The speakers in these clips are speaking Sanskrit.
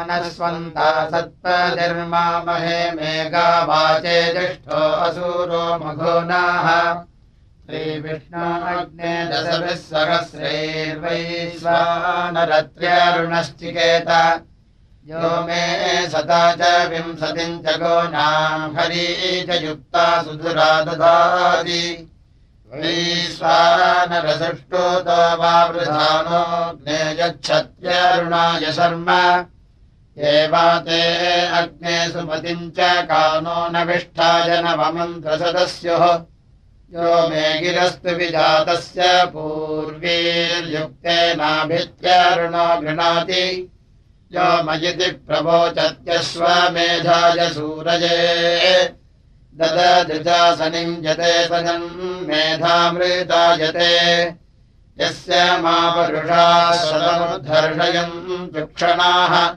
अनस्वन्ता सत्पतिर्मामहे मेघा वाचे जिष्ठो असूरो मघोनाः। श्रीविष्णो अग्ने दशभिः सहस्रैर्वै स्वानरत्र्यरुणश्चिकेत यो मे सदा च विंशतिम् च हरी च युक्ता सुधुरा ददाति वा वृधानोऽग्ने यच्छत्यरुणाय शर्म एवा ते अग्ने सुमतिम् च कानो न विष्ठाय नवमन्त्रसदस्युः। यो मे गिरस्तु विजातस्य पूर्वीर्युक्तेनाभित्यरुणो गृह्णाति। यो मयिति प्रवोचत्यश्वमेधाय सूरजे ददधृजासनिम् यते सजन् मेधामृतायते। यस्य मा परुषा सदमुद्धर्षयम् चुक्षणाः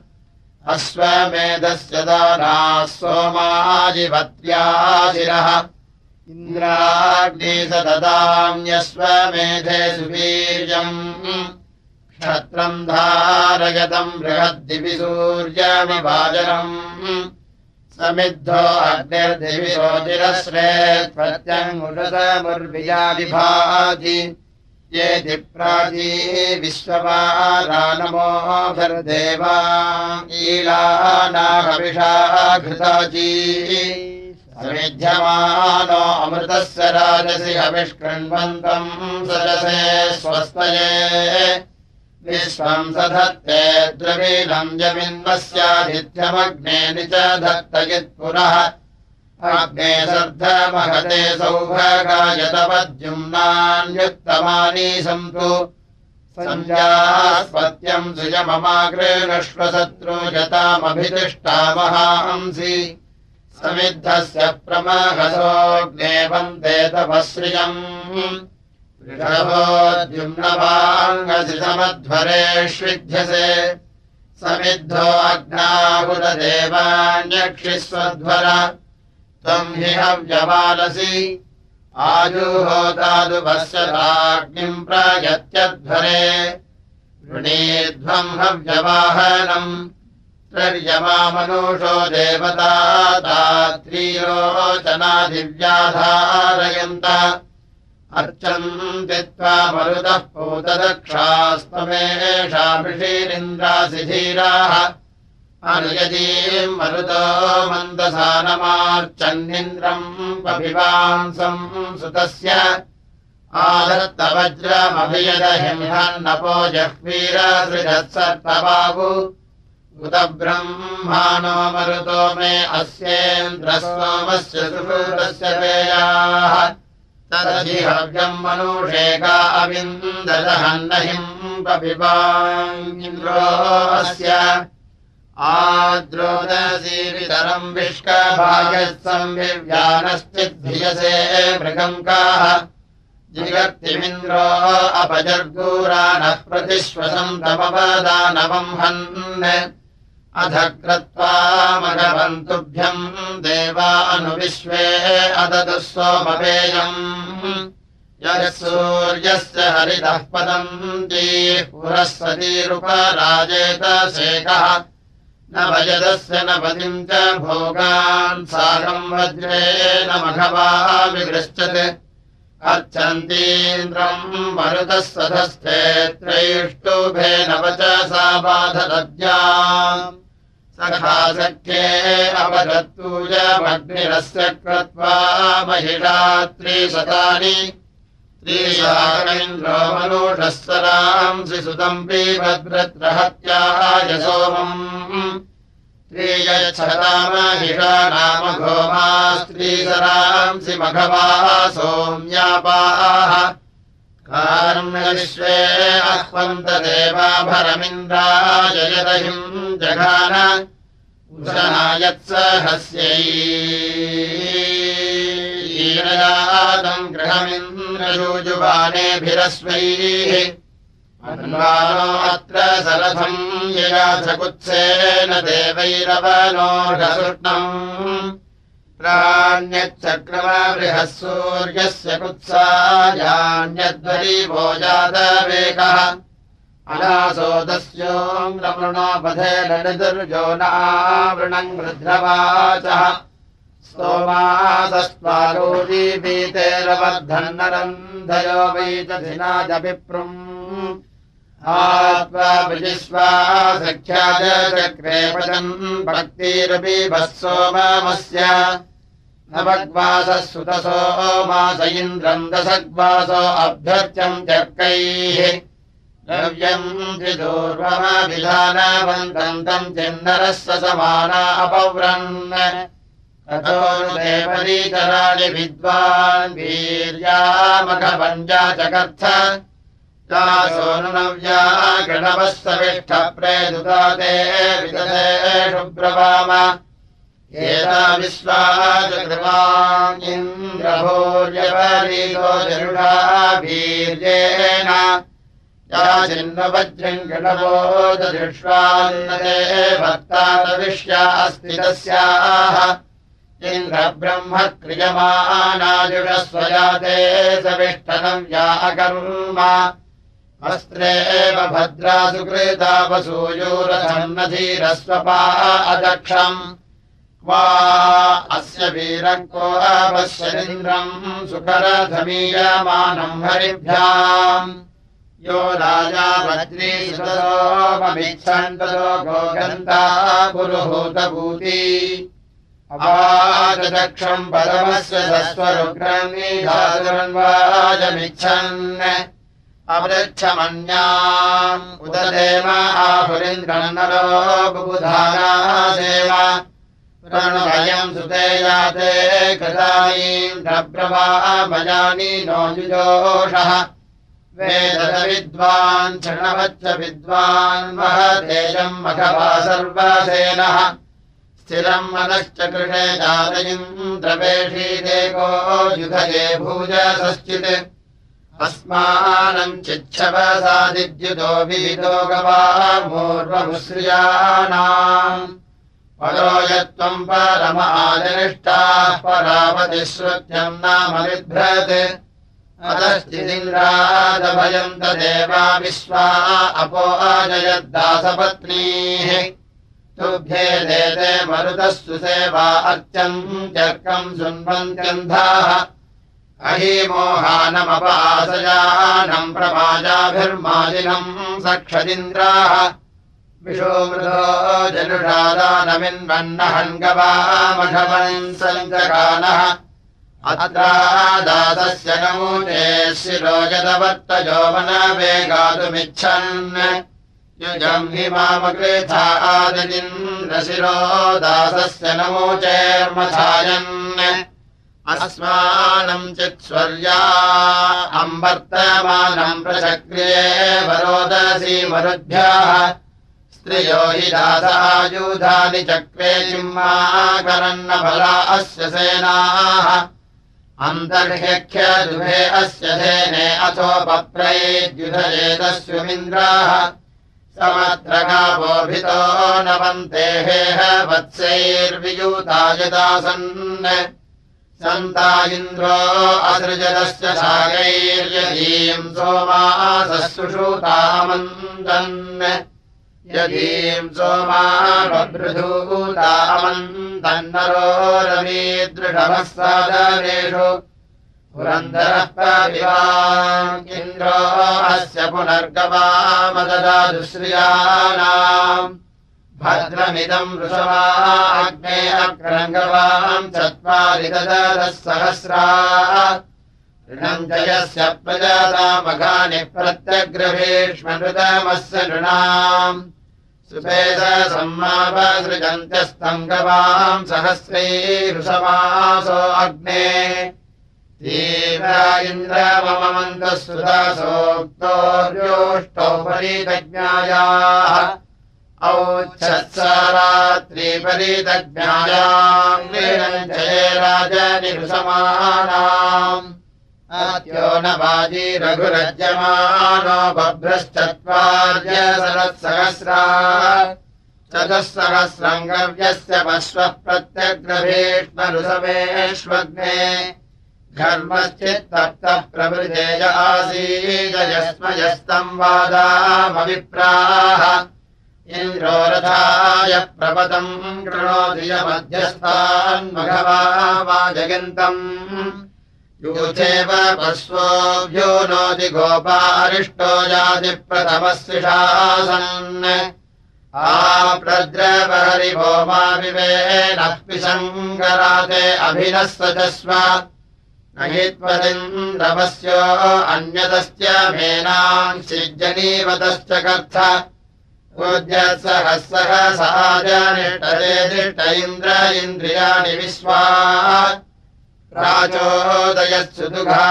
अश्वमेधस्य दानाः सोमाजिवत्याशिरः इन्द्राग्नि स ददाम्यश्वमेधे सुवीर्यम्। क्षत्रम् धारयतम् बृहद्दिवि सूर्यमिवाजनम् समिद्धो अग्निर्दिविशोचिरश्रे प्रत्यङ्गुलसमुर्विजाविभाति ये दिप्राजी विश्ववारानमोभिर्देवा ईलानाहविषा घृताजी। समिध्यमानो अमृतस्य राजसि हविष्कृण्वन्तम् सजसे स्वस्तये विश्वम् सधत्ते द्रवीणम् जमिन्वस्यादित्यमग्ने नि च धत्तयित्पुरः अग्ने सर्धमहते सौभगायतपद्युम्नान्युत्तमानी सन्तु। सञ्जास्पत्यम् यतामभितिष्ठामहांसि समिद्धस्य प्रमहसोऽग्ने वन्दे तपश्रियम् ृढवोद्युम्नवाङ्गसिमध्वरेष्विध्यसे समिद्धो अग्नाहुतदेवान्यक्षिस्वध्वर। त्वम् हि हव्यवालसि आजुहोतादुपश्यताग्निम् प्रयत्यध्वरे। ऋणीध्वम् हव्यवाहनम् त्रर्यमामनुषो देवता त्रीरोचनादिव्याधारयन्त अर्चन्ति त्वा मरुतः पूतदक्षास्त्वमेषाभिषीरिन्द्रासि धीराः अनुयतीम् मरुतो मन्दसानमार्चन्निन्द्रम् पभिवांसम् सुतस्य। आदत्तवज्रमभियदहिंहन्नपो जह्वीरसृजत्सर्पबाबु उत ब्रह्माणो मरुतो मे अस्येन्द्रस्वामस्य सुषूतस्य पेयाः तदधिहव्यम् मनुषेका अविन्ददहन्नहिम् पपिबाङ्गिन्द्रोऽस्य आद्रोदसीवितरम् विष्कभागः संविव्यानश्चिद्धियसे मृगङ्काः जिगर्तिमिन्द्रो अपजर्गूरानः प्रतिश्वसम् तमपदानवम् हन् अध क्रत्वा मघवन्तुभ्यम् देवा अनुविश्वे अदतु सोमपेयम् यः सूर्यस्य हरितः पदन्ती पुरःसतीरुपराजेत शेखः। न भजदस्य न पतिम् च भोगान् साकम् वज्रेण मघवा विगृश्चत् अर्चन्तीन्द्रम् मरुतः सधस्थे त्रैष्टुभेन वचसा बाधदद्या सखा सख्ये अवदत्तूयमग्निरस्य कृत्वा महिषात्रिशतानि त्रीशाकरेन्द्रो मनुषः सरांसि सुतम्बी भद्रत्रहत्याय सोमम् त्रियच्छतामहिषा नाम घोमा स्त्रीसरांसि मघवा सोम्यापाः कार्म्यविश्वे अह्वन्तदेवाभरमिन्द्राजयदहिम् जघान उशनायत्सहस्यैरयादम् गृहमिन्द्रयूजुबानेभिरस्वैः अन्वानो अत्र सरथम् यया च कुत्सेन देवैरवनोर्घसुष्णम् प्राण्यच्चक्रमबृहः सूर्यस्य कुत्सायान्यद्वरीवो जातवेगः अनासोदस्योङ्गमृणोपधे ललितुर्जो नावृणम् वृद्ध्रवाचः स्तोमासस्त्वारोदीपीतेरवर्धन्नरन्धयो वैतधिना च विप्रम् आत्मा सख्या चक्रे पदम् भक्तिरपि भत्सोमस्य नवग्वासः सुतसो मास इन्द्रम् दशग्वासो अभ्यर्च्यम् चर्कैः द्रव्यम् त्रिदूर्वमभिधानवन्तम् तम् चिन्नरस्य समाना अपव्रन्। ततोनुदेवरीचराणि विद्वान् वीर्यामघवञ्जा चकर्थ सोनुनव्या गणवः सविष्ठप्रेदुता ते विदते शुभ्रवाम एता विश्वाचकृवाङ्गिन्द्रभोर्यपरीतो जरुषा वीर्येण या चिन्नवज्रम् गणवोदृष्वान्नदे भक्तादविश्या अस्ति तस्याः। इन्द्रब्रह्म क्रियमानाजुषस्वजाते सविष्ठनम् या अकर्म अस्त्रे एव भद्रा सुकृता वसूयोरधन्नधीरस्वपा अदक्षम् क्वा अस्य वीरम् को अपश्यदिन्द्रम् सुकरधमीयमानम् हरिभ्याम्। यो राजा वज्रीसोमभिच्छन्ततो गोगन्ता पुरुहूतभूति। अवाचदक्षम् परमस्य सस्वरुग्रम् निधातुरन्वाजमिच्छन्। अपृच्छमन्याम् उददेव आहुरिन्द्रनरो बुबुधानादेव प्रणवयम् सुते याते कृतानीन्द्रप्रभामयानि नो युजोषः वेदविद्वान् क्षणवच्च विद्वान् महतेजम् मघवा सर्वसेनः। स्थिरम् मनश्च कृषे जातयिन्द्रवेषीदेको युधये भूजसश्चित्। अस्मानम् चिच्छवसादिद्युतो विहितो गवामूर्वमुश्रियाणाम् परो परमाजनिष्ठाः परावतिश्रुत्यम् नाम बिभ्रत्। अतश्चिदिन्द्रादभयम् तदेवा विश्वा अपो अजयद्दासपत्नीः तुभ्ये देते मरुतः सुसेवा अर्चम् चर्कम् शृण्वन्त्यन्धाः अहीमोहानमपासयानम् प्रमाजाभिर्माजिनम् सक्षदिन्द्राः विशोमृतो जनुषादानमिन्वन्नहङ्गवामघवन् सञ्चकानः। अत्रादासस्य नमूने शिरोजदवर्तजोवनवेगातुमिच्छन् युजम् हि मामकृथा आदिन्द्रशिरो दासस्य नमोचेर्मथायन् अस्मानम् चित्स्वर्या अम्बर्तमानम् प्रचक्रिये वरोदसी मरुद्भ्याः स्त्रियो हि दासायुधानि चक्रे चिम्माकरन्न बला अस्य सेनाः। अन्तर्ह्यख्यदुभे अस्य धेने अथोपप्रैद्युधयेदस्वमिन्द्राः समत्रगावोभितो नवन्तेहेह वत्सैर्वियूतायदासन् सन्ता इन्द्रो असृजदस्य सागैर्यदीम् सोमासुषूतामन्दन् यदीम् सोमा बभृधूतामन्दन्नरो रवीदृढमः सादनेषु पुरन्दरः इन्द्रो अस्य पुनर्गवामददादुश्रियाणाम् भद्रमिदम् वृषवा अग्ने अक्रङ्गवाम् चत्वारि ददः सहस्रा ऋणम् जयस्य प्रजातामघानि प्रत्यग्रभीष्मृतमस्य नृणाम् सुपेद सम्मापसृजन्त्यस्तङ्गवाम् सहस्रैरुषमासो अग्ने। तीव्र इन्द्र मम सुदासोक्तोर्योष्टौ परितज्ञायाः औच्छत्सरात्रिपरितज्ञायाम् जये राजनिरुसमानाम् आत्यो न वाजी रघुरज्यमानो सरत्सहस्रा चतुःसहस्रङ्गव्यस्य पश्वः प्रत्यग्रभीष्मरुसवेष्वग्ने घर्मश्चित्तप्तः प्रभृतेज आसीदयस्मयस्तम् वादामभिप्राः इन्द्रो रथाय प्रपदम् कृणोधियमध्यस्थान्मघवा वा जगन्तम् यूथेव पश्वोऽभ्यो नोति गोपारिष्टो जातिप्रथमस्विषासन् आप्रद्रवहरिभोमाविवेनः पिशङ्कराते अभिनः सजस्व न हि त्वदिन्द्रवस्यो अन्यतश्च मेनाम् सिज्जनीवतश्च कर्थ। पूज्यत्सहः सहसाजनिष्टरे दिष्ट इन्द्र इन्द्रियाणि विश्वा प्राचोदयत्सुदुघा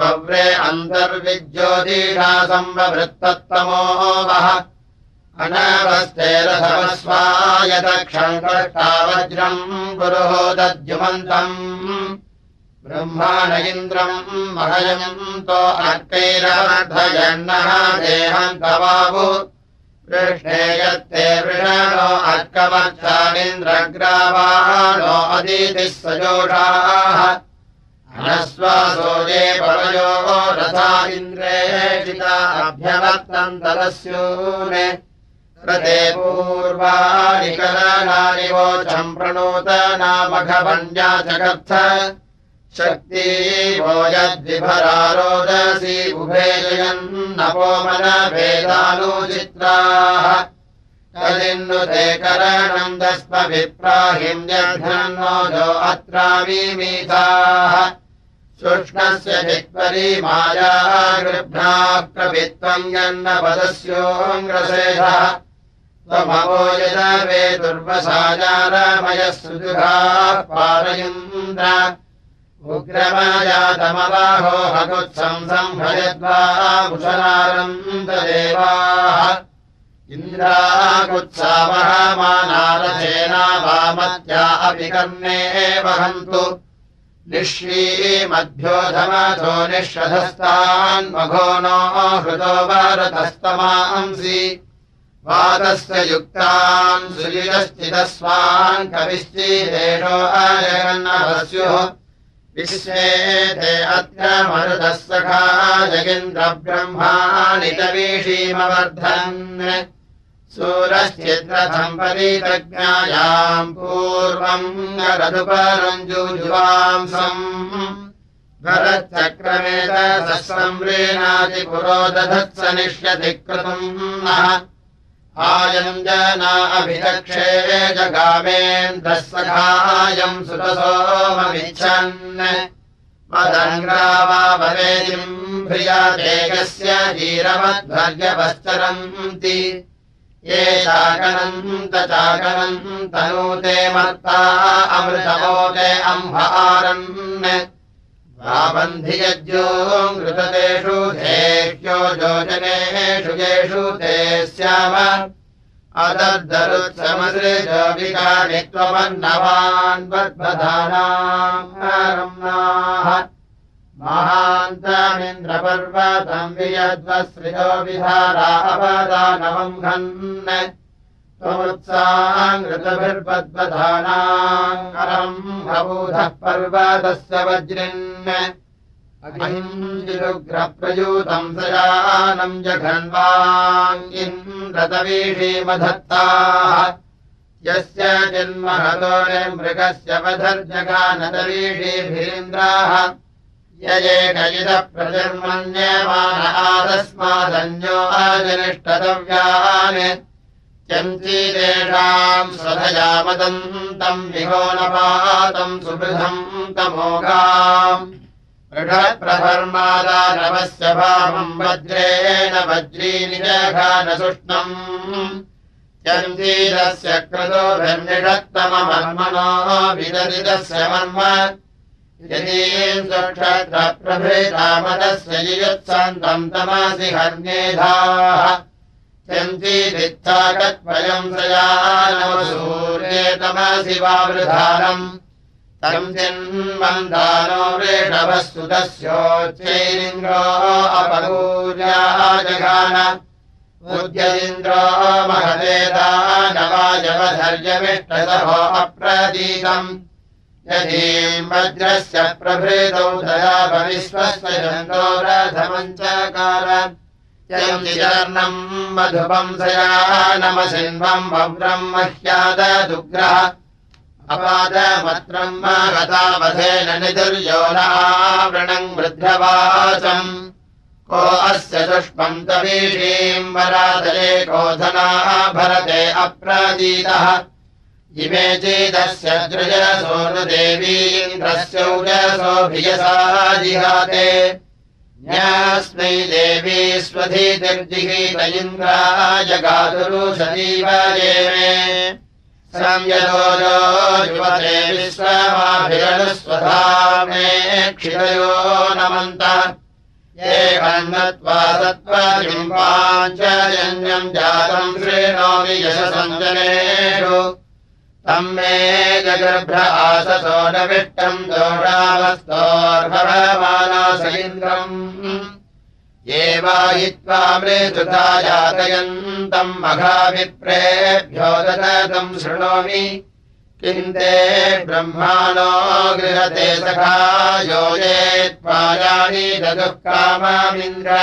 भव्रे अन्तर्विज्योतिषा सम्भवृत्तत्तमो वः अनवस्तेरसमस्वायतक्षङ्कष्टा वज्रम् पुरोदद्युमन्तम् ब्रह्माण इन्द्रम् महयन्तो अर्कैरवर्धयन्नः देहम् तवावु। कृष्णे यत्ते वृषणो अर्कमक्षानिन्द्रग्रावाणो अदितिः सजोषाः ये परयो रथा इन्द्रे अभ्यवर्तन्तरस्यूने प्रते पूर्वाणि कलनानि वोचम् प्रणूतनामघवन्या जगर्थ शक्ती वो यद्विभरारोदसी उभे जयन्नपोमनभेदानुचित्राः तदिन्नुते करणम् दस्मभिप्राहिम्यघ्नो जो अत्रावीमीताः शुष्णस्य चित्परी माया यदवे दुर्वसाजारमयः सुदुघाः पारयन्द्र। उग्रमजातमवाहो हगुत्सम् संभयद्वा कुशलारन्ददेवाः इन्द्राकुत्सावहमानारथेना वामत्या अपि कर्णे वहन्तु निःश्रीमध्योधमथो निःशधस्तान्मघो नो हृतो वरतस्तमांसि वातस्य युक्तान् सुयुजश्चिदस्वान् कविश्चिदेशो अजगन्नभस्युः विश्वे ते अत्र मरुतः सखा जगेन्द्रब्रह्माणि च वीषीमवर्धन् सूरश्चिद्रथम् परितज्ञायाम् पूर्वम् रघुपरञ्जुजुवांसम् भरच्चक्रमेत संव्रीणाति पुरोदधत्स निष्यति क्रतुम् नः। आयञ्जना अभिदक्षे जगामेन्द्रः सखायम् सुतसोममिच्छन् मदङ्ग्रावाववेदिम् प्रियादेकस्य धीरवद्भर्यपश्चरन्ति ये चाकनन्त चाकनम् तनूते मर्ता अमृतमोते अम्भारन् बन्धि यज्ञो मृततेषु धेह्यो योजनेषु येषु ते स्याम। अदर्दरुत्समसृजविकानि त्वमन्नवान् बद्बधानाः महान्तमिन्द्रपर्वतम् वियद्वसृजो विधारावदानवम् घन्। त्वमुत्साङ्गृतभिर्बद्बधानाम् भवूधः पर्वतस्य वज्रिन्। अहिञ्जिरुग्रप्रयूतम् सयानम् जघन्वाङ्गिन्द्रतवीषीमधत्ताः यस्य जन्महतो मृगस्य वधर्जगानतवीषीभीन्द्राः यजेकयितः प्रजन्मन्यमान आदस्मादन्यो अजनिष्टतव्यान् चञ्चीदेषाम् स्वधयामदन्तम् विहोनपातम् सुबृधम् तमोघाम् ऋषप्रभर्मादानवस्य भावम् वज्रेण वज्रीनि जघानसुष्णम् चञ्चीरस्य क्रतोभिर्निषत्तममर्मणो विदरितस्य मर्म यदि स्वक्षत्रप्रभृतामदस्य युयुत्सन्तम् तमसि हर्ण्येधाः चञ्चीदित्थाकत्वयम् सयानमसूर्ये तमसि वावृधानम्। तम् चिन्मन्दानो वृषभः सुतस्योच्चैरिन्द्रो अपगूर्या जघान उद्यदिन्द्रो महदेदानवायवधर्यमिष्टसभो अप्रतीतम् यदीम् वज्रस्य प्रभृतौ दयाभविश्वस्य जन्तो रथमञ्चकार यम् मधुपंसया नमसिन्वम् वव्रम् मह्यादुग्रह अपादमत्रम् गतावधेन निदुर्योनावृणम् वृद्धवाचम् को अस्य दुष्पम् तवीषीम् वरादले कोधना भरते अप्रदीतः इमे चेदस्य द्रजसोनुदेवीन्द्रस्यौजसोभियसा जिहाते। न्यास्मै देवी स्वधीतिर्जिगीत ये संयतो युवते विश्वमाभिरणुस्वधा मे क्षितयो नमन्त। एकन्नत्वा सत्त्वलिम्बाञ्चन्यम् जातम् श्रेणोमि यशसञ्जनेषु तम् मे जगर्भ्र आससो न विष्टम् दोषावस्तोर्भवमानासैन्द्रम् एवायित्वा मृदुता यातयन्तम् मघाभिप्रेभ्यो दतम् शृणोमि। किम् ते ब्रह्माणो गृहते सखा योजेत्पायानि ददुः कामामिन्द्र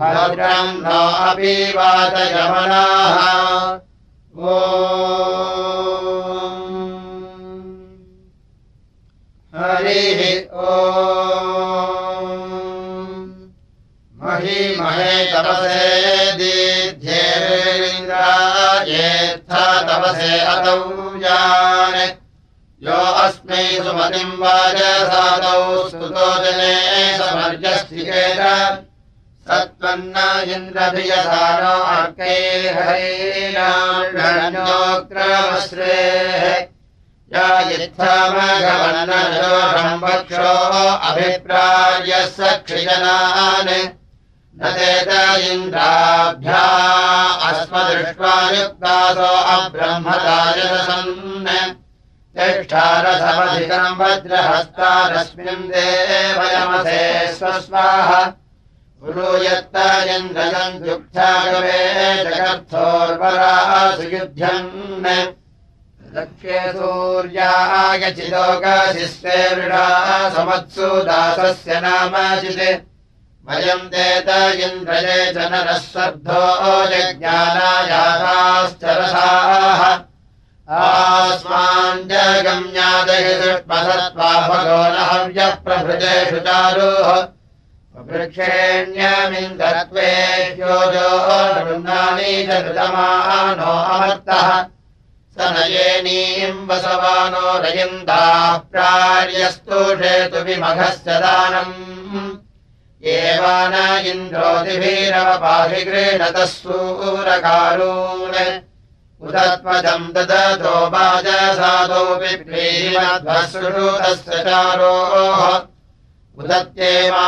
भद्रम् नो अपि वातयमनाः हरिः ओ महे तपसे दीध्येन्द्रायेत्था तपसे अतौ जान्। यो अस्मै सुमतिम् वाजसादौ स्तुतो जने सत्त्वन्न इन्द्रभियसानो अर्कैर्हरेणाग्रमश्रेः या इत्थमघवन्नजोषम् वक्षो अभिप्रायः सक्षिजनान्। न तेत इन्द्राभ्या अस्मदृष्ट्वा युक्तासो अब्रह्मदायसन् तिष्ठारथमधिकम् वज्रहस्तारस्मिन् देवयमसे स्वस्वाः गुरु यत्त इन्द्रयम् युक्तागवे जगर्थोर्वरासु युध्यन् लक्ष्ये मृडा समत्सु दासस्य नामचित् वयम् देत इन्द्रये च नरः सर्धो यज्ञानायाताश्चरसाः आस्माञ्जगम्यादहि दुष्पसत्त्वा भगो न हव्यप्रभृतेषु चारुः वृक्षेण्यमिन्द्रत्वे योजो नृन्नानि च कृतमानो अमर्तः। स नयेनीम् वसवानो रयन्ताः प्रार्यस्तुषेतु विमघस्य दानम्। एवान इन्द्रोतिभिरवपाहि गृह्णतः सूरकारून् उदत्मजम् ददतो वाजसादोऽपि प्रीमध्वश्रुतस्य चारोः उदत्ये मा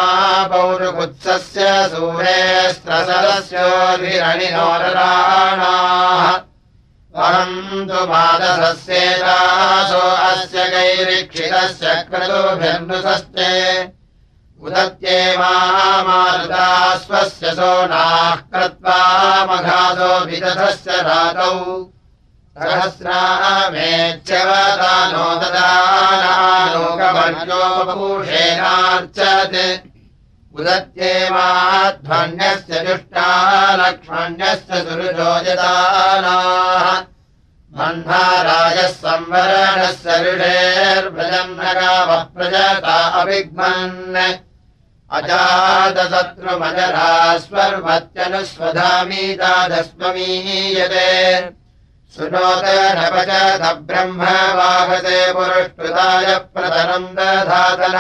पौरुकुत्सस्य सूरेऽस्त्रसरस्योभिरणिनोरराणाः अहम् तु मादसस्येतासो अस्य गैरीक्षितस्य क्रतुभिर्नृसस्ते। उदत्ये मारुता स्वस्य सोनाः कृत्वा मघासो विदधस्य रातौ सहस्रामेच्छवता नो ददानालोकवर्योपूषेणार्चत् उदत्ये माध्वन्यस्य जुष्टा लक्ष्मण्यस्य सुरुजोजदानाः बह्नाराजः संवरणस्य ऋषेर्व्रजम् न गावः प्रजता अभिग्मन्। अजातशत्रुमजरा स्वर्वत्यनुस्वधामीतादस्ममीयते सुनोतनपचत ब्रह्म वाहसे पुरुष्कृताय प्रतरम् दधातन।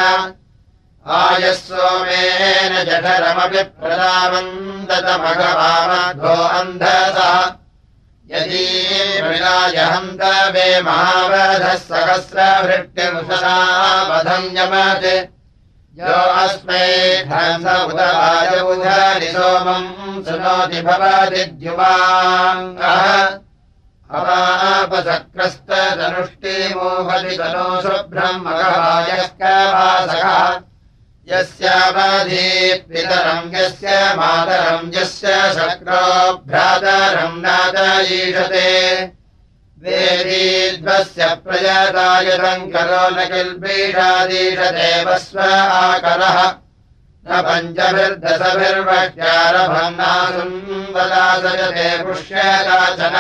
आयः सोमेन जठरमपि प्रदामन्दतमघवामघो अन्धसः। यदि मृगायहन्त वे महावधः सहस्रभृत्यमुषा वधम् यमत्। यो अस्मै हंस उदराय उधरि सोमम् शृणोति भवति द्युवाङ्गः अवापसक्रस्तदनुष्टिमोहति तनो शुभ्रम् मघवायः कवासः य यस्यावधी पितरम् यस्य मातरम् यस्य शक्रो भ्रातरम् नादयीषते वेदीध्वस्य प्रयतायतम् करो न किल्बीषादीषदेव स्व आकरः। न पञ्चभिर्दशभिर्वक्ष्यारभन्नासुन्ददासयते पुष्यदाचन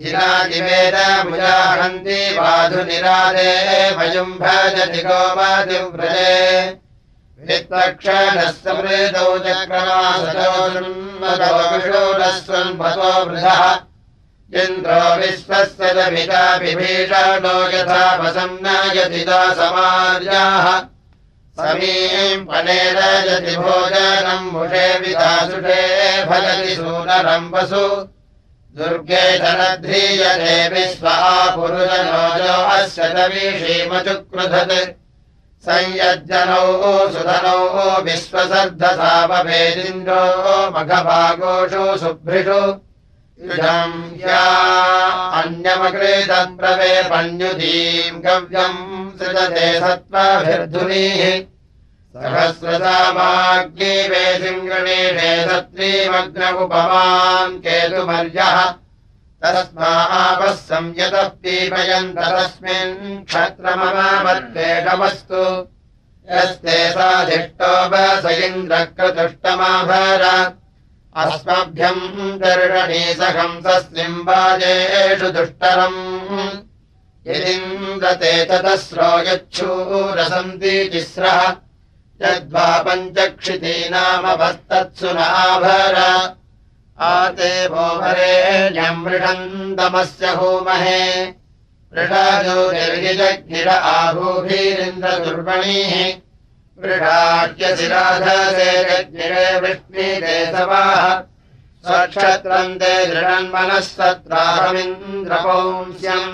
जिनाजिवेदमुजाहन्ति वाधुनिरादे भयुम् भजति गोमादिव्रजे वित्तक्षणः समृतौ चक्रमासोन्मतो वृधः। इन्द्रो विश्वस्य च पिता विभीषणो यथा वसन्नयति समार्याः समीम् पनेरजति भोजनम् मुषे विदासुषे फलति सूनरम् वसु दुर्गे धनध्रीयते विश्वा पुरुषनोजो अस्य तवीषीमचुक्रुधत् संयज्जनौ सुधनौ विश्वसर्धसावभेदिन्द्रो मघभागोषु सुभृषु। अन्यमकृतप्रवे पण्युदीम् गव्यम् सृजते सत्त्वाभिर्धुनीः सहस्रसामाग्निवेशिम् गणेशे सत्रीमग्न उपमान् केतुमर्यः। तस्मापः पीपयन्त तस्मिन् क्षत्रममावत्तेषमस्तु यस्ते साधिष्टो वस इन्द्रक्रतुष्टमाभर अस्मभ्यम् दर्शनीसहंसस्लिम्बाजेषु दुष्टरम्। यदिन्द्रते ततस्रो यच्छूरसन्ति तिस्रः यद्वा पञ्चक्षितीनामभस्तत्सु नाभर आते भोभरेण्यम् मृषन्तमस्य होमहे। मृषाजो निर्गिजग्निर आहूभिरिन्द्रदुर्वणीः मृषाट्यशिराधसे जग्निरे वृष्णीकेशवाः स्वक्षत्रम् ते दृढन्मनः सत्राहमिन्द्रपौंस्यम्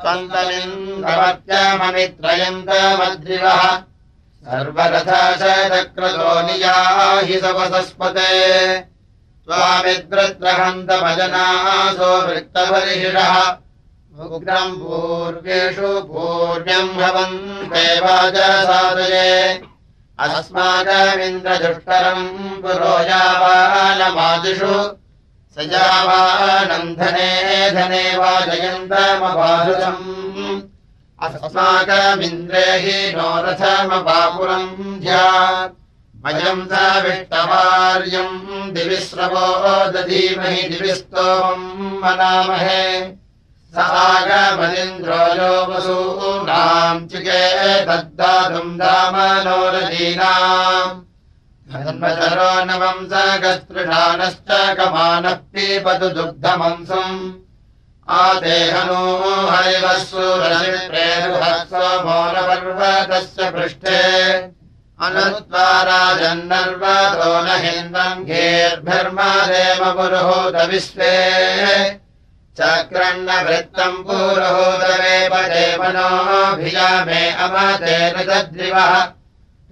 स्वन्तमिन्द्रमत्यममित्रयन्तमद्रिवः सर्वरथाशक्रतो नियाहि सवसस्पते स्वामिद्रत्रहन्तभजनासो वृत्तपरिषिषः उग्रम् पूर्वेषु पूर्ण्यम् भवन्ते वाजसादये अस्माकमिन्द्रदुष्करम् पुरो यावानमादिषु स यावानन्धने धने वाजयन्तमबाधुतम् अस्माकमिन्द्रे हि नो रथमपापुरम् ध्या मयम् स विष्टवार्यम् दिविश्रवो दधीमहि दिविस्तोमम् मनामहे। स आगमनिन्द्रो यो वसूनाम् चिके तद्दातुम् दामनोरजीनाम्। धर्मचरो नवम् स कमानः पीपतु दुग्धमंसम् आदेहनो हरिवस्सुरसिप्रेरुहत्सो मोनपर्वतस्य पृष्ठे। अनुद्वाराजन्नर्वतो न हिन्दम् घेर्भिर्मादेव पुरुहूत विश्वे चक्रण्णवृत्तम् पुरुहूतवेपदे मनोभियामे अमतेन तद्रिवः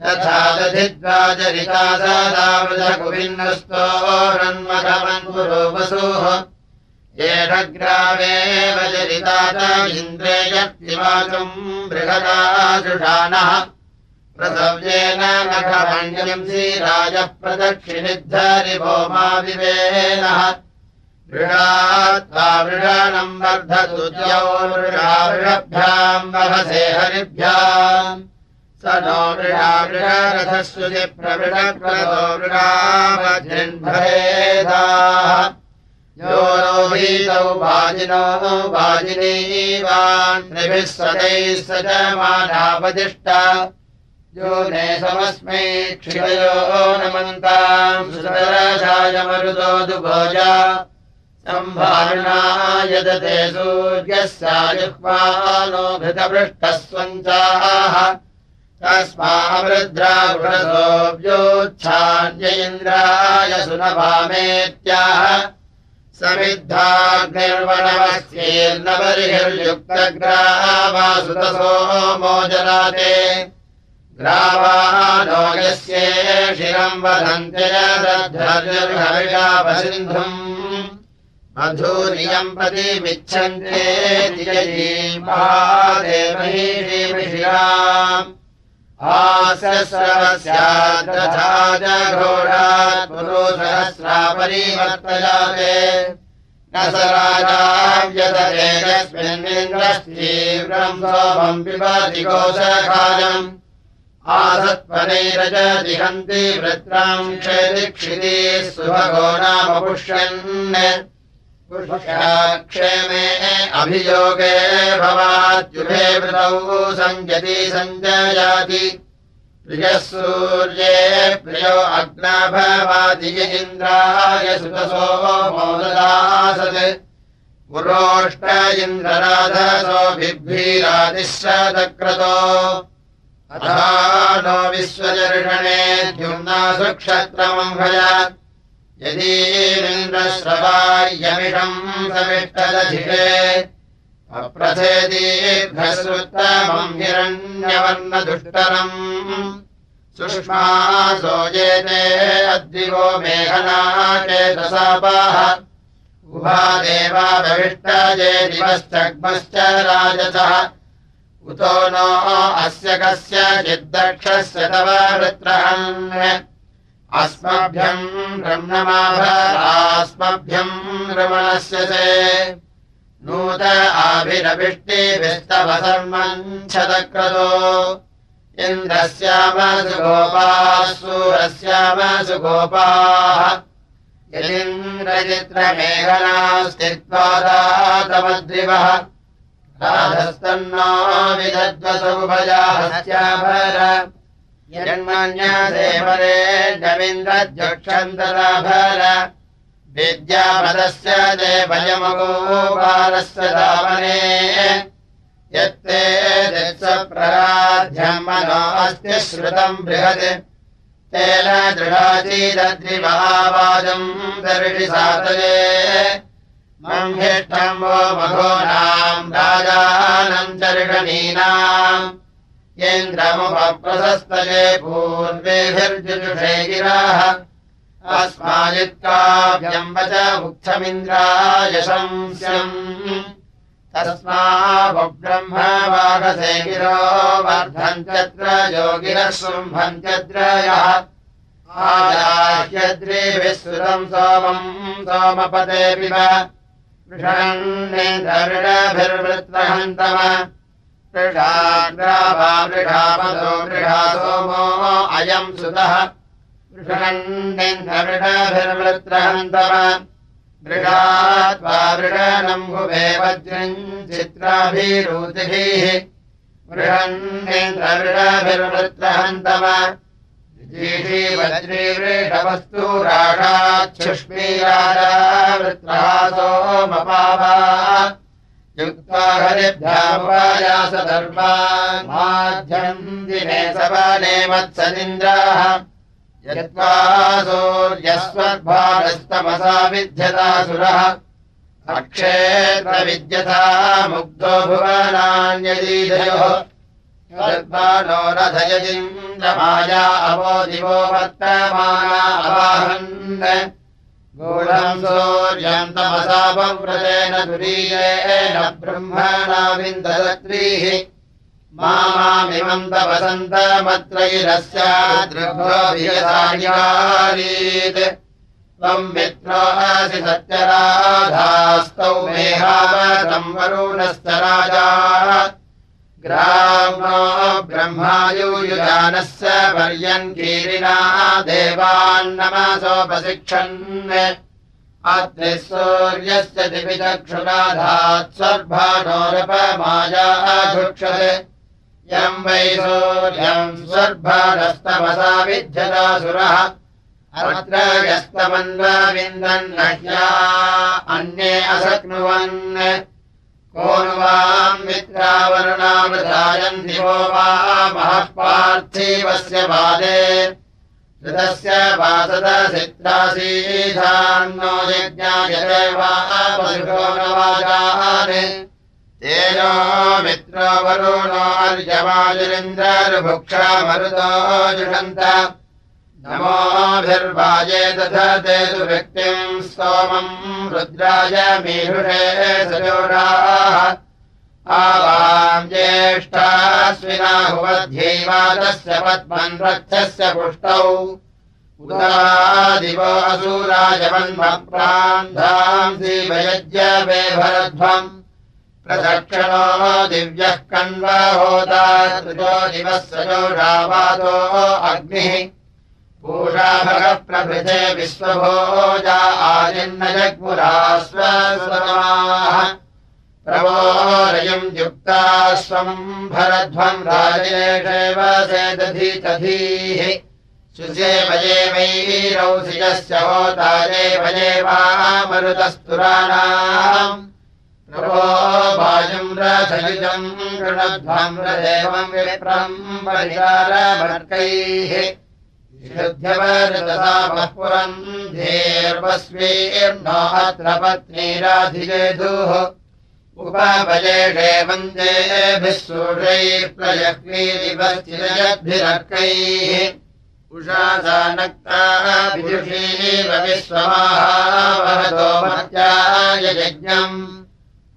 यथा दधिद्वाजरिता सदावृधकुभिन्नस्तोरन्मघवन् पुरोवसुः येषग्रावेव जरिता च इन्द्रे यत्तिवाचम् बृहदाशुषाणः प्रसव्येन नखमण्यम् श्रीराजः प्रदक्षिणिद्धरि भोमा विवेनः वृषात्वा वृषाणम् वर्धतु वृषाभ्याम् वहसे हरिभ्याम्। स नो वृषा वृषरथस्सु प्रवृषक्रतो वृषावृन्भरेधाः यो वाजिनो वाजिनीवान् स च मानापदिष्टा यो ने समस्मै क्षितयो नमन्ताम् सुरसाय मरुतो दुभोजा। सम्भारणा यदते सूर्यः सायुक्मानो घृतपृष्टः स्वञ्चाः तस्मावृद्रावृतोऽव्योच्छान्य इन्द्राय सुनभामेत्याह समिद्धाग्निर्वणवस्यैर्नवरिहिर्युक्तग्रावासुतसो मोजराते ग्रावानो यस्ये शिरम् यदध्वर्यर्हविषापसिन्धुम् मधुरियम् प्रतिमिच्छन्ते परिवर्तयाते न स राजाव्यतरेकस्मिन्निन्द्रस्तीव्रम् सोमम् पिबति कोशखायम् आसत्पनैरजदिहन्ति वृत्राम् क्षेदिक्षिति सुभगो नाम पुष्यन् क्षेमे अभियोगे भवात्युभे वृतौ सञ्जति सञ्जयाति। प्रियः सूर्ये प्रियो अग्ना भवाति इन्द्राय सुतसो मोददासत् पुरोष्ट इन्द्रराधसो बिभ्रीरादिश्रदक्रतो अथा नो विश्वदर्शने द्युम्ना सुक्षत्रमम् भयात् यदीन्द्रश्रवार्यमिषम् समिष्टदधिरे अप्रथेदीर्घश्रुतमम् हिरण्यवर्णदुष्टरम्। सुष्मासो येते अद्रिवो मेघना चेतसापाः उभा देवा भविष्टजे दिवश्चग्मश्च राजसः। उतो नो अस्य कस्य चिद्दक्षस्य तव वृत्रहन् अस्मभ्यम् रम्णमाभरास्मभ्यम् रमणस्य से नूत आभिरभिष्टिभिस्तवसर्मच्छदक्रतो इन्द्रस्यामसु गोपाः सूरस्यामसु गोपाः यदिन्द्रचित्रमेघना स्थित्वा दातमद्रिवः राधस्तन्नो विदद्वसौभयाहस्याभर यन्मन्यदेवरे नवीन्द्रध्यक्षन्तराभर विद्यापदस्य देवयमगोपालस्य दावने। यत्ते मनो अस्ति श्रुतम् बृहत्। तेन दृढाचीदद्रिमहावाजम् दर्शि सातये। मह्यष्टम् वो मघोनाम् राजानम् दर्शनीनाम् इन्द्रमुपप्रशस्तये पूर्वेभिर्जुषे गिराः अस्मादित्काव्यम् वच मुक्थमिन्द्रायशंस्यम् तस्माब्रह्मवागसे गिरो वर्धन्त्यत्र योगिनः शृम्भन्त्यद्रयः सुतम् सोमम् सोमपदे पिब वृषाग्राभावृषापदो वृषा सोमो अयम् सुतः। वज्रम् चित्राभिरूतिभिः वृषण्येन्द्रभिर्वृत्रहन्तम वज्रीवृषवस्तु राषाच्छुष्मीराजा वृत्रः सोमपावा युक्त्वा हरिभ्यामुपायास धर्मान् माध्यम् दिने सवने मत्सदिन्द्राः यत्त्वा सूर्यस्वर्भारस्तमसा विद्यतासुरः अक्षेत्रविद्यता मुग्धो भुवनान्यदीधयोः नो रथयजिन्द्रमाया अवो दिवो वर्तमाना अवाहन् दुरीयेन ब्रह्मणा विन्दत्रीः मामिमम् तवसन्तमत्रैरस्यादृभ्योऽभियसारीत् त्वम् मित्रो असि सत्यराधास्तौ मेहावतम् वरुणश्च राजा ग्रामो ब्रह्मायुयुजानस्य पर्यन् कीरिणा देवान्नमसोपशिक्षन् अद्रि सूर्यस्य दिविचक्षुराधात् स्वर्भानोरपमायाघुक्षत् यम् वै सूर्यम् स्वर्भानस्तमसा विद्यतासुरः अत्र यस्तमन्वविन्दन्नह्या अन्ये अशक्नुवन् नु वाम् मित्रावरुणामृतायम् दिवो वा महः पार्थिवस्य पादे ऋतस्य वासदसित्रासीधान्नो यज्ञायते वा पशुषो न वाजान्। तेनो मित्रो वरुणो अर्यवाजुरिन्द्ररुभुक्षा मरुतो जुषन्त नमोभिर्वाजे दधते तु व्यक्तिम् स्तोमम् रुद्राय मीषुषे सजोराः। आवाम् ज्येष्ठास्विनाहुवध्यैवादस्य पद्मन् रथस्य पुष्टौ। उदादिवो असूराजवन्मप्रान्धाम् श्रीवयज्ञवेभरध्वम् प्रदक्षिणो दिव्यः कण्वहोदा त्रिजो दिवः सजोषावादो अग्निः पूषाभगः प्रभृते विश्वभोजा आदिन्न जग्मुराश्वस्वमाः प्रवोरयम् युक्ता स्वम् भरध्वम् राजेषेव सेदधीतधीः सुसेवये वैरौसिजस्य होताये वये वा मरुतस्तुराणाम् प्रभो वायुम् रथयुजम् गृणध्वम् रदेवम् विप्रम् परिचारभर्कैः शुद्ध्यवरदसा पुरम् धीर्वस्वीर्नो अत्र पत्नीराधिजेधुः उपभजेषे वन्देभिः सूषैः प्रयक्वीदिवश्चिरयद्भिरर्कैः उषासा नक्ताभिषीव विश्वमाहावहतो मत्याय यज्ञम्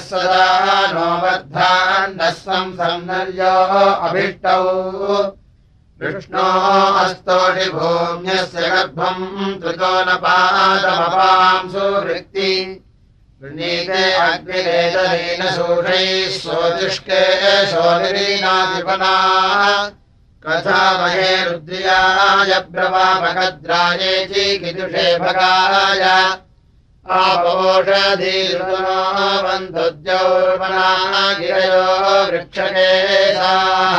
सदा नो वर्धान्नः संसन्नर्यो अभिष्टौ विष्णो अस्तोषिभूम्यस्य गर्भम् त्रितो न पादमपांसु वृत्ति। वृणीते अग्निरेतरेण शोषैः सोतिष्के शोलिरीनाधिपना कथा महे रुद्रियाय ब्रवामकद्राये चिकिदुषे भगाय आपोषधीर्मनो बन्धुद्यौर्मना गिरयो वृक्षकेशाः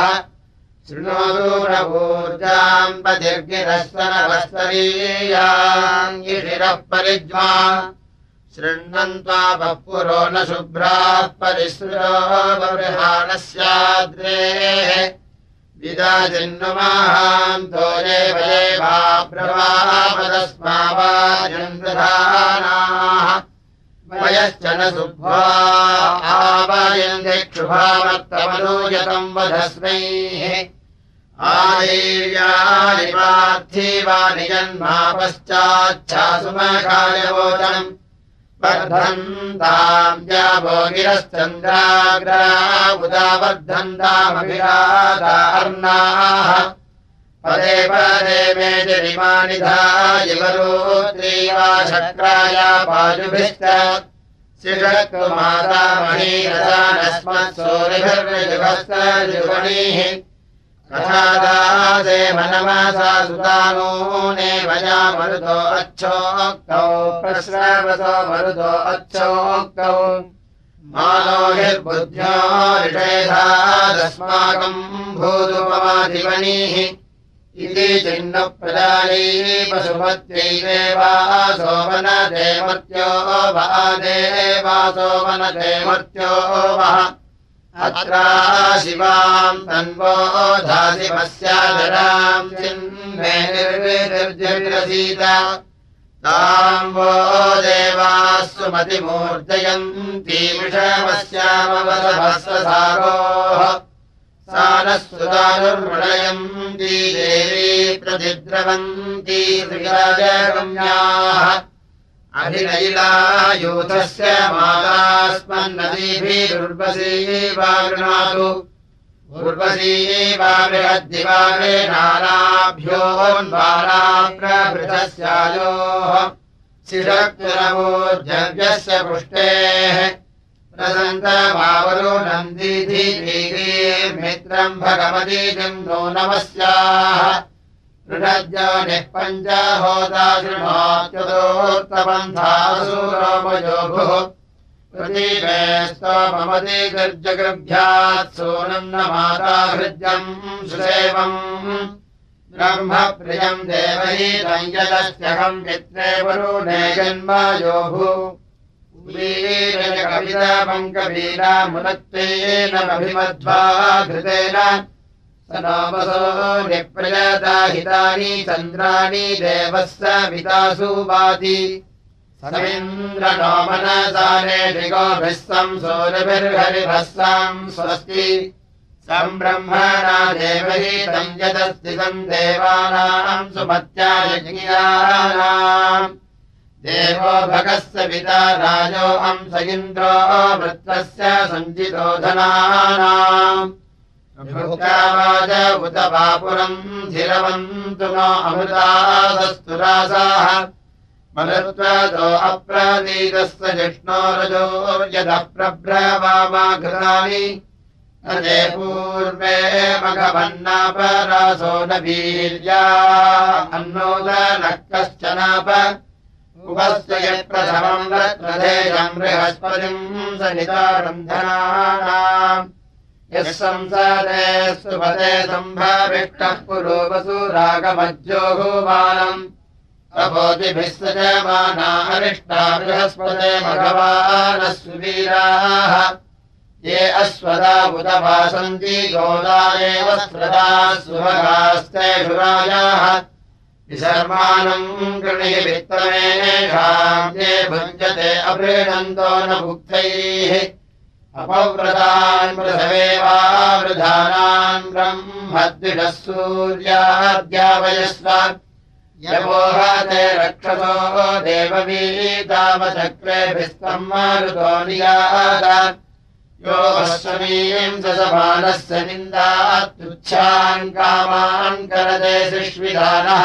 शृणोदूरभूर्जाम् पतिर्गिरस्वनवस्तरीयाम् गिरिरः परिज्वा शृण्वन्त्वा पुरो न शुभ्राः परिसृतो बृहाणस्याद्रेः विदाजिन्नुमाहान्तो ये वये वा प्रवापदस्मा वा जन्द्रधानाः वयश्च न सुभ्वा आवयन्ति क्षुभावर्तमनूयतम् वधस्मैः। आयैर्यानिपार्थिवानि जन्मा पश्चाच्छासुमकायवोचनम् वर्धन्ताम् जावो गिरश्चन्द्राग्रा उदा वर्धन्तामभिरादार्णाः पदे पदे मे जरिमानि धायवरोत्रीवा शक्राया पाजुभिश्च शिषक्कुमादामहीरसानस्मत्सोरिभिर्जुभस्तजुगणीः कथादासे मनमसा सुतानूने वया मरुतो अच्छोक्तौ प्रश्रावसो मरुतो अच्छोक्तौ मानोहिर्बुद्ध्यो ऋषेधादस्माकम् भूतुपमाधिवनीः इति चिन्नप्रदानी पशुपत्यैरेवा सोमनते मर्त्यो वा देवासो वनते मर्त्यो वः अत्रा शिवाम् तन्वो धासिमस्याधराम् चिन्मे वो देवास्तु मतिमूर्जयन्ती विषमस्यामवदभस्वसारोः सा नः सुतानुर्मृणयन्ती देवी प्रतिद्रवन्ती श्रीराजगम्याः अभिनैलायूथस्य मातास्मन्नदीभिरुर्वसीवा गृणातु उर्वसीवा बृहद्दिवारे नानाभ्योन्वारा प्रभृतस्यायोः। शिषक्तुरवोज्जव्यस्य पुष्टेः। प्रसन्तमावरो नन्दीधिमित्रम् भगवतीतिम् नो नमस्याः ऋणज्ञानिः पञ्च होता शृणोत्युदोक्तपन्थासूरोपयोभुः प्रतीपेस्तममति गर्जगृभ्यात् सोनम् न माता हृद्यम् सुसेवम् ब्रह्मप्रियम् देवैतम् यदस्यहम् मित्रे वरुणे जन्मयोभु कवितापङ्कवीरामुनत्वेन अभिमध्वा स चन्द्राणि देवः स वितासु वाति। समिन्द्र नो मनसाने दिगोभिः सम् सूर्यभिर्हरिभस्साम् स्वस्ति। सम् ब्रह्मणा देवहीतम् यदस्ति सम् देवानाम् सुमत्या यज्ञानाम् देवो भगस्य पिता राजो हंस इन्द्रो वृत्तस्य सञ्चितोधनानाम् वाज उत वापुरम् धिरवन्तु नो अमृतादस्तु रासाः। मरुत्वतो अप्रतीतस्य जिष्णोरजो यदः प्रब्रवामाघृतानि अजे पूर्वे मघवन्नापरासो न वीर्या। अन्नोदनः कश्चनाप उपस्य यत्प्रथमम् रत्नधेयम् बृहस्पतिम् सनितारन्धनानाम् यः सम्भाविष्टः पुरो वसुरागमज्जोहुवानम् अबोधिभिः सजमाना अरिष्टा बृहस्पते भगवानः सुवीराः ये अश्वदा उदभासन्ति गोदा एव स्रदा सुभगास्तेषु राजाः विशर्माणम् गृणि ये भुञ्जते अवृणन्तो न भुक्तैः अपव्रतान् प्रसवेवावृधानान् ब्रह्मद्विषः सूर्याद्यावयस्व यवोहते रक्षसो देववीतावचक्रेभिस्तम् मारुतो नियात यो अश्वमीम् ससमानस्य निन्दात्युच्छान् कामान् करते सुष्विधानः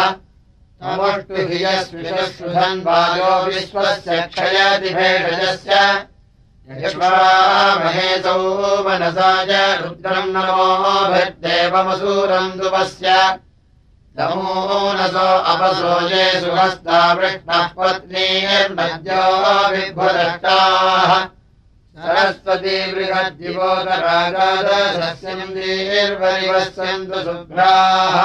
नमोष्टुभियस्विषुधन् वायो विश्वस्य क्षयति भेषजस्य महेशौ मनसा च रुद्रम् नमोभिर्देवमसूरम् दुवस्य नमो नसो अपसो ये सुहस्ता वृष्णः पत्नीर्नद्यो विभुदष्टाः सरस्वती बृहद्दिवोदरागादशस्यन्दीर्वरिवस्यन्तु शुभ्राः।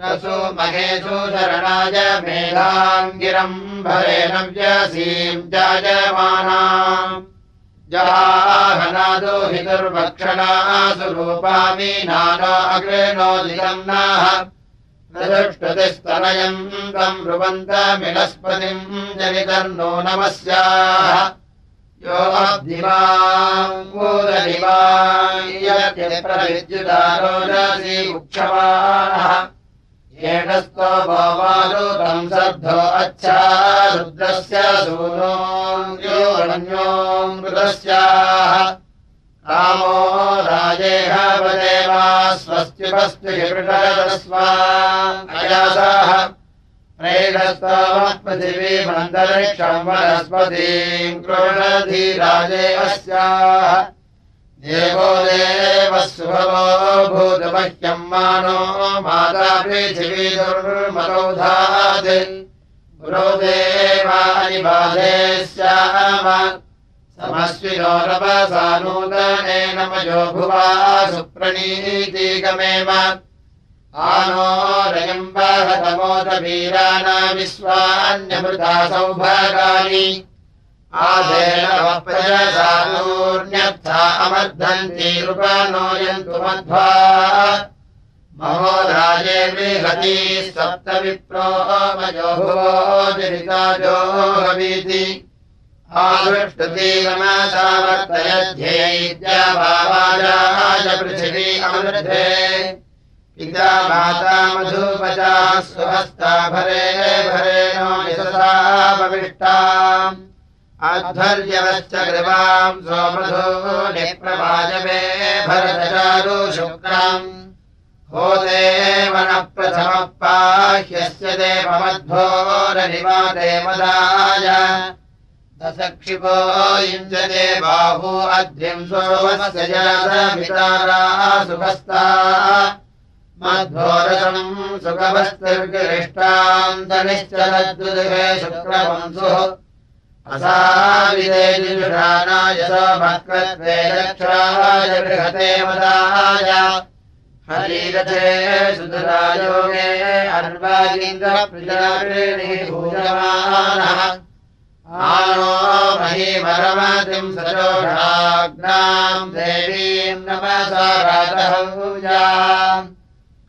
रसो महेशो शरणाय मेधाङ्गिरम् भरेण व्यसीम् जायमानाम् जहाहनादो हि दुर्भक्षणा सुरूपामि नानो अग्रेणो निगम्नाः प्रदुष्टतिस्तनयम् तम् ब्रुवन्तमिनस्पतिम् जनितर्नो नमस्याः। यो अब्धिमाङ्गूदनिवायत्यप्रविद्युदारोदसी मुक्षमाणः येणस्तो भवानुतम् सद्धो अच्छा रुद्रस्य सूनोऽन्योऽन्योम् मृतस्याः रामो राजेह वदेवा स्वस्त्युपस्तु हिमृषस्वा अयासाः। प्रेणस्तवः पृथिवीमन्तरिक्षम् वनस्पतीम् क्रोणधीराजे अस्याः देवो देवः सुभवो भूतमह्यम् मानो माता पृथिवी दुर्मतौधात् पुरो देवानि बाधे स्याम समस्विनो नवसा नूतनेन मयो भुवा सुप्रणीतिगमेव। आनो रयम् वहतमोदवीराना विश्वान्यमृता सौभागानि आधेनप्रजसानूर्ण्यर्था अमर्धन्ति रूपानोयन्तु मध्वा। महो राजे बृहती सप्तविप्रो मयो भुवो जनिताजो हवीति आदृष्टतीरमासावर्तयध्यैद्यावाजाय पृथिवी अमृधे पिता माता मधुपचाः स्वहस्ता भरे भरेणो यशसा भविष्टाम् आध्वर्यवश्च गृवाम् सोमधो निप्रवाजवे भरतचारु शुक्रम् हो देवनः प्रथमः पाह्यस्य देवमध्वोरनिवादे मदाय दशक्षिपो युञ्जते बाहू अद्रिम् सोमस्य जातमितारा सुभस्ता। मध्वोरसम् सुखवस्तिर्गिरिष्टान्तनिश्चलद्दुदुहे शुक्रवंसुः समक्रत्वे रक्षाय बृहते मदाय हरिरथे सुधरायोगे भूयमानः आनो महीमरमतिम् सजोषाग्नाम् देवीम् नमसा रातहौजा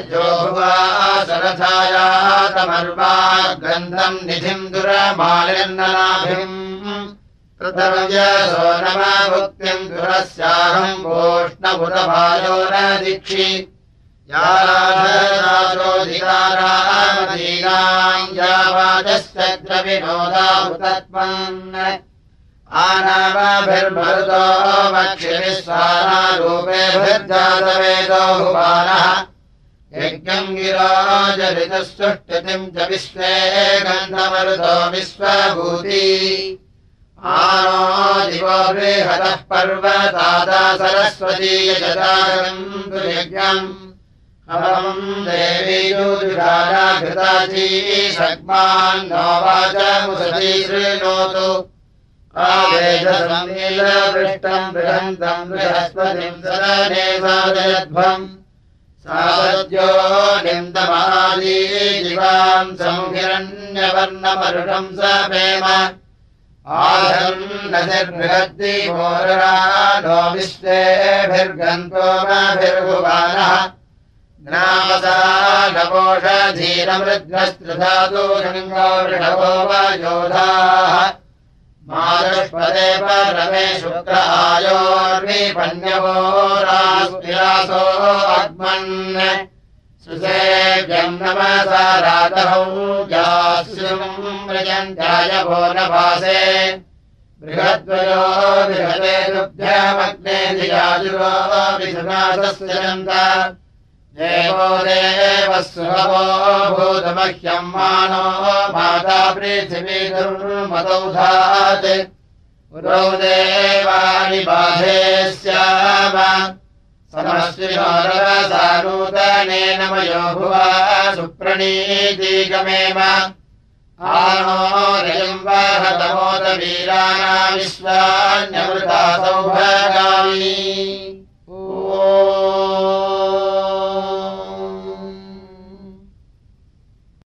अजो भुवा सरथायातमर्वा गन्धम् निधिम् दुरमालिर्ननाभिम् कृतव्यसो नमभुक्तिम् दुरस्याहम् वोष्णभुतभायो न दीक्षि याराधनाचोधिकारामदीनाम् यावाजस्य द्रविनोदाहुतत्मन् आनामाभिर्मरुतो वक्षिभिः स्वानारूपेभिर्जातवेदो हुवानः यज्ञम् सुष्ठितिम् च विश्वे गन्धमरुतो विश्वभूति। आनो दिवो बृहतः पर्वतादा सरस्वती यजदागम् यज्ञम् अवम् देवी युजुराजाघृताची सग्मान्नो वाचमुसती शृणोतु आवेदसमीलवृष्टम् बृहन्तम् बृहस्पतिम् सदने सादयध्वम् निन्दमादी जीवाम् समुहिरण्यवर्णमरुषम् सपेम आधन्नतिर्बृहद्दिवोरा नो नवोषधीरमृद्गस्त्रिधातु वृषभो वा योधाः मारुष्पदे परमे शुक्र रास्विरासो अग्मन् सुसेव्यम् नमसा रातहौ जास्युम् मृजन्त्यायवो नभासे। बृहद्वयो बृहते तुभ्यमग्ने धियाजुरो विधुनासस्यन्त देवो सुभवो भूतमह्यम् मानो माता पृथिवी दुर्मतौधात् पुरो देवानि बाधे स्याम समश्विनोरसा नूतनेन मयो भुवा सुप्रणीतिगमेव। आनो रयम् वहतमोदवीराणा विश्वान्यमृता सौभगामी